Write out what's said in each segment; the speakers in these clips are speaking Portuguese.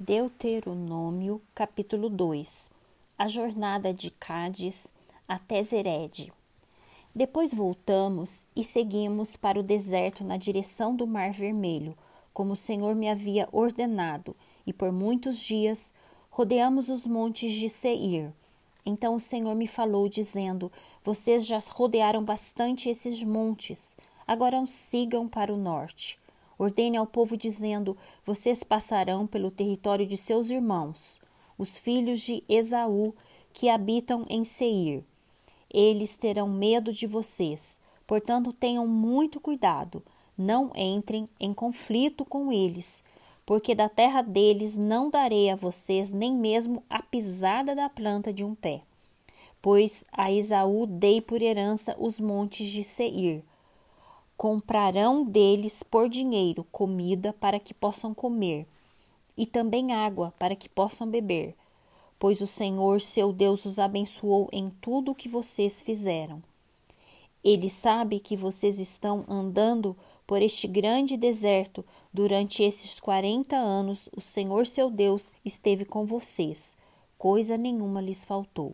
Deuteronômio, capítulo 2 A jornada de Cádiz até Zered. Depois voltamos e seguimos para o deserto na direção do Mar Vermelho, como o Senhor me havia ordenado, e por muitos dias rodeamos os montes de Seir. Então o Senhor me falou, dizendo: Vocês já rodearam bastante esses montes, agora sigam para o norte. Ordene ao povo, dizendo: Vocês passarão pelo território de seus irmãos, os filhos de Esaú, que habitam em Seir. Eles terão medo de vocês, portanto, tenham muito cuidado. Não entrem em conflito com eles, porque da terra deles não darei a vocês nem mesmo a pisada da planta de um pé. Pois a Esaú dei por herança os montes de Seir comprarão deles por dinheiro comida para que possam comer, e também água para que possam beber, pois o Senhor seu Deus os abençoou em tudo o que vocês fizeram. Ele sabe que vocês estão andando por este grande deserto durante esses quarenta anos. O Senhor seu Deus esteve com vocês, coisa nenhuma lhes faltou.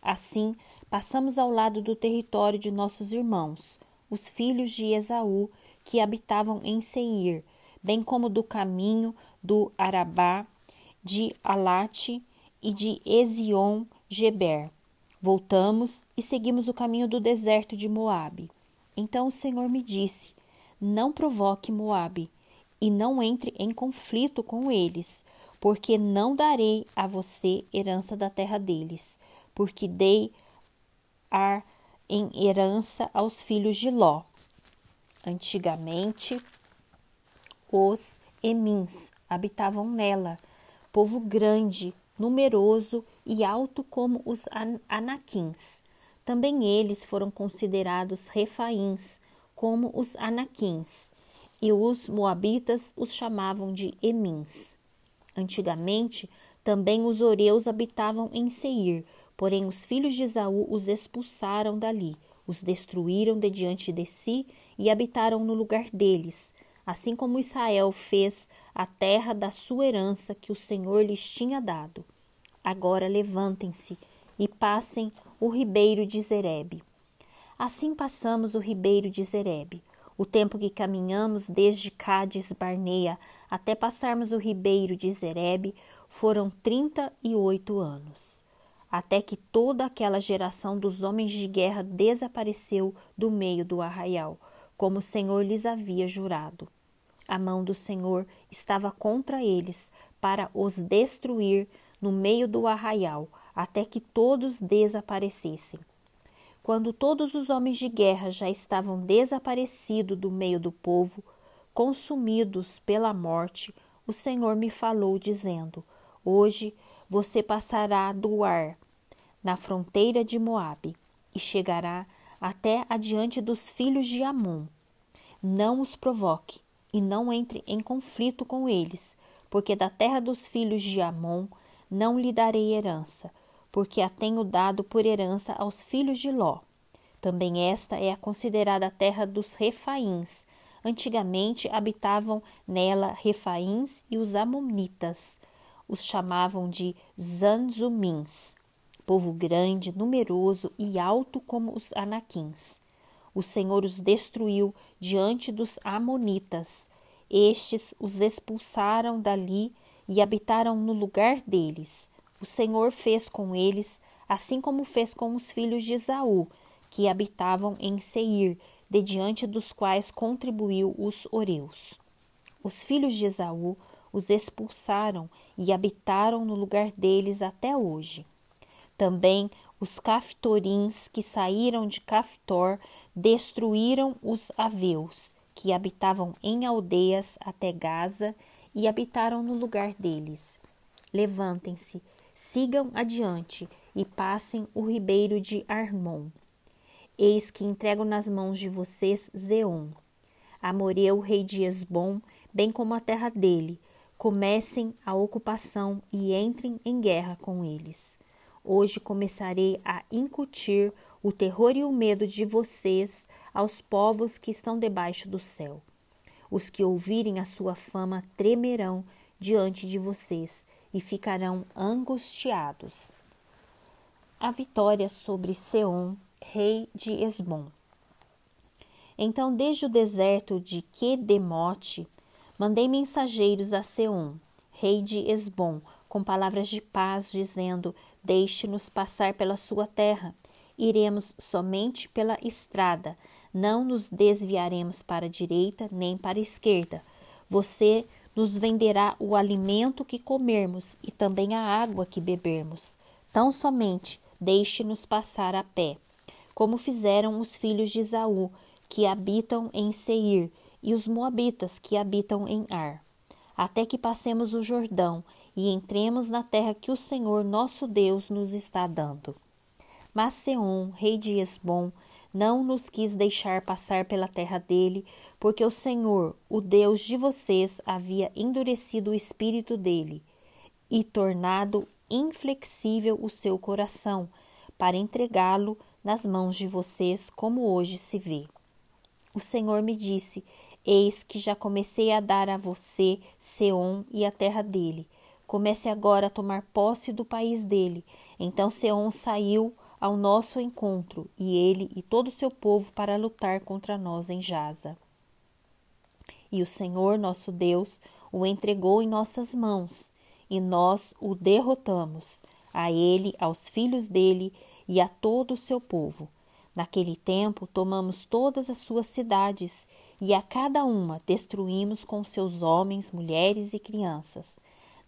Assim, passamos ao lado do território de nossos irmãos os filhos de Esaú, que habitavam em Seir, bem como do caminho do Arabá, de Alate e de Ezion Geber. Voltamos e seguimos o caminho do deserto de Moabe. Então o Senhor me disse: Não provoque Moabe e não entre em conflito com eles, porque não darei a você herança da terra deles, porque dei a em herança aos filhos de Ló. Antigamente, os Emins habitavam nela, povo grande, numeroso e alto como os Anaquins. Também eles foram considerados refaíns, como os Anaquins, e os moabitas os chamavam de Emins. Antigamente, também os oreus habitavam em Seir, Porém, os filhos de Esaú os expulsaram dali, os destruíram de diante de si e habitaram no lugar deles, assim como Israel fez a terra da sua herança que o Senhor lhes tinha dado. Agora levantem-se e passem o ribeiro de Zerebe. Assim passamos o ribeiro de Zerebe. O tempo que caminhamos desde Cádiz Barneia até passarmos o ribeiro de Zerebe foram trinta e oito anos até que toda aquela geração dos homens de guerra desapareceu do meio do arraial, como o Senhor lhes havia jurado. A mão do Senhor estava contra eles para os destruir no meio do arraial, até que todos desaparecessem. Quando todos os homens de guerra já estavam desaparecidos do meio do povo, consumidos pela morte, o Senhor me falou, dizendo: Hoje você passará do ar na fronteira de Moabe e chegará até adiante dos filhos de Amon. Não os provoque e não entre em conflito com eles, porque da terra dos filhos de Amon não lhe darei herança, porque a tenho dado por herança aos filhos de Ló. Também esta é a considerada terra dos Refaíns. Antigamente habitavam nela Refaíns e os Amonitas. Os chamavam de Zanzumins povo grande, numeroso e alto como os anaquins. O Senhor os destruiu diante dos amonitas. Estes os expulsaram dali e habitaram no lugar deles. O Senhor fez com eles assim como fez com os filhos de Esaú, que habitavam em Seir, de diante dos quais contribuiu os oreus. Os filhos de Esaú os expulsaram e habitaram no lugar deles até hoje. Também os caftorins que saíram de Caftor destruíram os aveus, que habitavam em aldeias até Gaza e habitaram no lugar deles. Levantem-se, sigam adiante e passem o ribeiro de Armon. Eis que entrego nas mãos de vocês Zeon, Amoreu, rei de Esbom, bem como a terra dele. Comecem a ocupação e entrem em guerra com eles. Hoje começarei a incutir o terror e o medo de vocês aos povos que estão debaixo do céu. Os que ouvirem a sua fama tremerão diante de vocês e ficarão angustiados. A vitória sobre Seom, rei de Esbom. Então, desde o deserto de Quedemote, mandei mensageiros a Seom, rei de Esbom, com palavras de paz, dizendo: Deixe-nos passar pela sua terra. Iremos somente pela estrada, não nos desviaremos para a direita nem para a esquerda. Você nos venderá o alimento que comermos e também a água que bebermos. Tão somente deixe-nos passar a pé, como fizeram os filhos de Esaú, que habitam em Seir, e os moabitas que habitam em Ar, até que passemos o Jordão e entremos na terra que o Senhor nosso Deus nos está dando. Mas Seom, rei de Esbom, não nos quis deixar passar pela terra dele, porque o Senhor, o Deus de vocês, havia endurecido o espírito dele e tornado inflexível o seu coração, para entregá-lo nas mãos de vocês, como hoje se vê. O Senhor me disse: Eis que já comecei a dar a você Seom e a terra dele. Comece agora a tomar posse do país dele. Então Seom saiu ao nosso encontro, e ele e todo o seu povo para lutar contra nós em Jaza. E o Senhor nosso Deus o entregou em nossas mãos, e nós o derrotamos, a ele, aos filhos dele e a todo o seu povo. Naquele tempo tomamos todas as suas cidades, e a cada uma destruímos com seus homens, mulheres e crianças.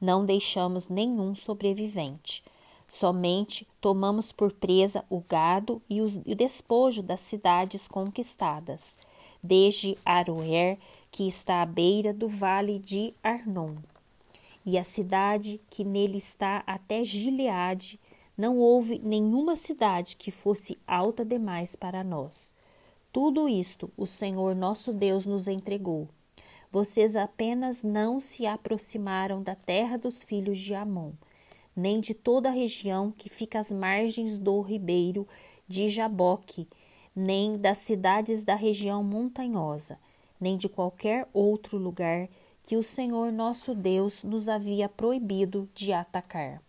Não deixamos nenhum sobrevivente. Somente tomamos por presa o gado e, os, o despojo das cidades conquistadas, desde Aroer, que está à beira do vale de Arnon, e a cidade que nele está até Gileade, não houve nenhuma cidade que fosse alta demais para nós. Tudo isto o Senhor nosso Deus nos entregou. Vocês apenas não se aproximaram da terra dos filhos de Amon nem de toda a região que fica às margens do ribeiro de Jaboque, nem das cidades da região montanhosa, nem de qualquer outro lugar que o Senhor nosso Deus nos havia proibido de atacar.